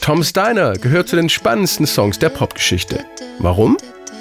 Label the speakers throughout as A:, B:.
A: Tom Steiner gehört zu den spannendsten Songs der Popgeschichte. Warum?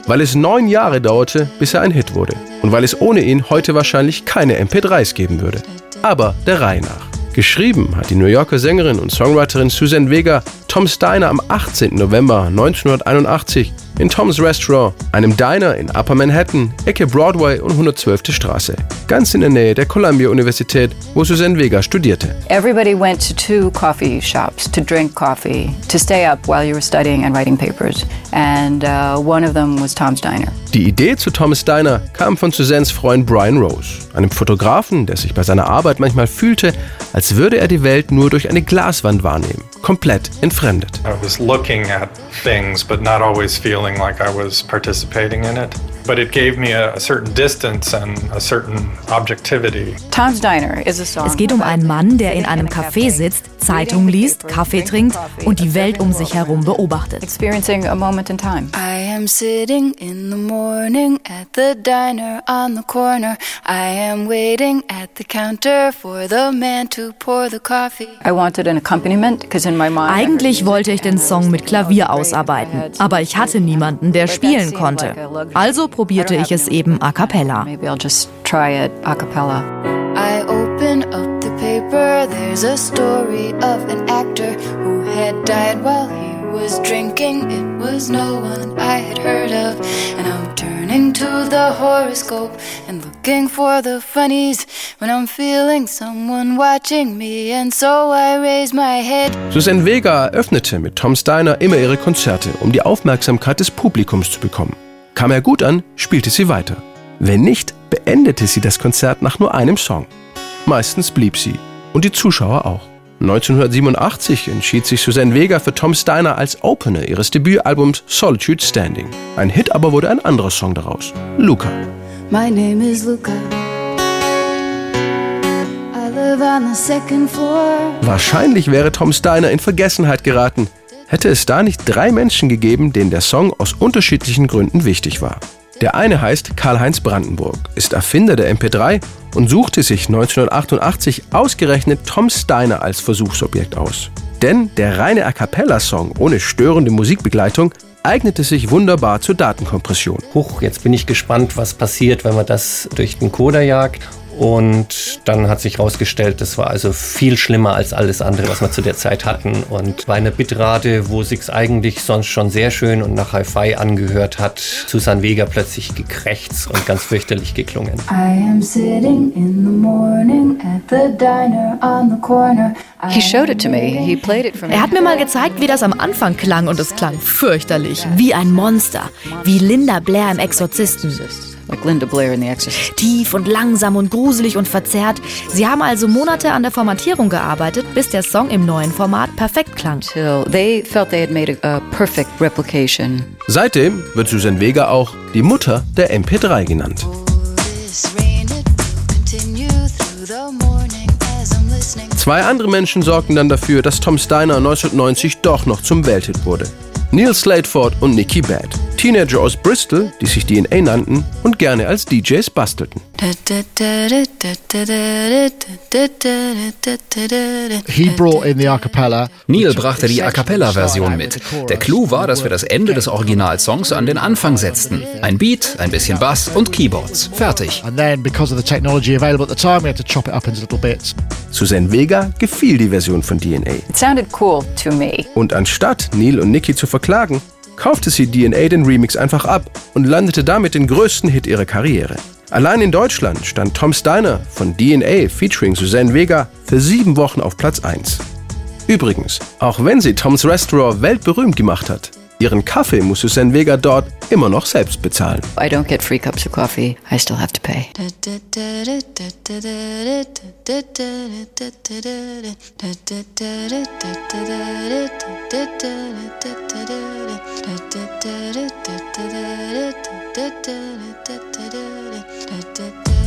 A: Weil es neun Jahre dauerte, bis er ein Hit wurde. Und weil es ohne ihn heute wahrscheinlich keine MP3s geben würde. Aber der Reihe nach. Geschrieben hat die New Yorker Sängerin und Songwriterin Susan Vega Tom Steiner am 18. November 1981 in Tom's Restaurant, einem Diner in Upper Manhattan, Ecke Broadway und 112. Straße, ganz in der Nähe der Columbia Universität, wo Susan Vega studierte.
B: Everybody went to two coffee shops to drink coffee, to stay up while you were studying and writing papers, and uh, one of them was Tom's Diner.
A: Die Idee zu Tom's Diner kam von Susans Freund Brian Rose, einem Fotografen, der sich bei seiner Arbeit manchmal fühlte, als würde er die Welt nur durch eine Glaswand wahrnehmen, komplett entfremdet.
C: I was looking at things but not always feeling like I was participating in it. But it gave me a, a certain distance and a certain objectivity.
B: Tom's Diner is a song.
D: Es geht um einen Mann, der in einem Café sitzt, Zeitung liest, Kaffee trinkt und die Welt um sich herum beobachtet.
B: Experiencing a moment in time.
E: I am sitting in the morning at the diner on the corner. I am waiting at the counter for the man to pour the coffee.
B: I wanted an accompaniment because in my mind.
D: Eigentlich wollte ich den Song mit Klavier ausarbeiten, aber ich hatte niemanden, der spielen konnte. Also probierte ich es eben a cappella.
B: Maybe I'll just try it a cappella.
E: I open up the paper. There's a story of an actor who had died while he was drinking. It was no one I had heard of. And I'm turning to the horoscope and looking for the funnies when I'm feeling someone watching me. And so I raise my head.
A: Susan Vega eröffnete mit Tom Steiner immer ihre Konzerte, um die Aufmerksamkeit des Publikums zu bekommen. Kam er gut an, spielte sie weiter. Wenn nicht, beendete sie das Konzert nach nur einem Song. Meistens blieb sie und die Zuschauer auch. 1987 entschied sich Susan Vega für Tom Steiner als Opener ihres Debütalbums Solitude Standing. Ein Hit aber wurde ein anderer Song daraus, Luca.
E: My name is Luca. I live on the second floor.
A: Wahrscheinlich wäre Tom Steiner in Vergessenheit geraten, hätte es da nicht drei Menschen gegeben, denen der Song aus unterschiedlichen Gründen wichtig war. Der eine heißt Karl-Heinz Brandenburg, ist Erfinder der MP3 und suchte sich 1988 ausgerechnet Tom Steiner als Versuchsobjekt aus. Denn der reine A cappella-Song ohne störende Musikbegleitung eignete sich wunderbar zur Datenkompression.
F: Huch, jetzt bin ich gespannt, was passiert, wenn man das durch den Coder jagt. Und dann hat sich herausgestellt, das war also viel schlimmer als alles andere, was wir zu der Zeit hatten. Und bei einer Bitrate, wo sich's eigentlich sonst schon sehr schön und nach Hi-Fi angehört hat, Susan Vega plötzlich gekrächzt und ganz fürchterlich geklungen.
E: I am sitting in the morning at the diner on the corner. I
B: He showed it to me. He played it for me.
D: Er hat mir mal gezeigt, wie das am Anfang klang und es klang fürchterlich, wie ein Monster, wie Linda Blair im Exorzisten.
B: Like Linda Blair in The Exorcist.
D: Tief und langsam und gruselig und verzerrt. Sie haben also Monate an der Formatierung gearbeitet, bis der Song im neuen Format perfekt klang.
B: They felt they had made a, perfect replication.
A: Seitdem wird Susan Vega auch die Mutter der MP3 genannt. Zwei andere Menschen sorgten dann dafür, dass Tom Steiner 1990 doch noch zum Welthit wurde. Neil Slateford und Nicky Bad, Teenager aus Bristol, die sich DNA nannten und gerne als DJs bastelten.
G: He brought in the a cappella.
H: Neil brachte die A Cappella-Version mit. Der Clou war, dass wir das Ende des Originalsongs an den Anfang setzten. Ein Beat, ein bisschen Bass und Keyboards. Fertig.
G: And then, because of the technology available at the time, we had to chop it up into little bits.
A: Susan Vega gefiel die Version von DNA.
B: It sounded cool to me.
A: Und anstatt Neil und Nicky zu verklagen, kaufte sie DNA den Remix einfach ab und landete damit den größten Hit ihrer Karriere. Allein in Deutschland stand Tom Steiner von DNA featuring Suzanne Vega für sieben Wochen auf Platz 1. Übrigens, auch wenn sie Toms Restaurant weltberühmt gemacht hat, ihren Kaffee muss Suzanne Vega dort immer noch selbst bezahlen.
B: I don't get free cups of coffee. I still have to pay.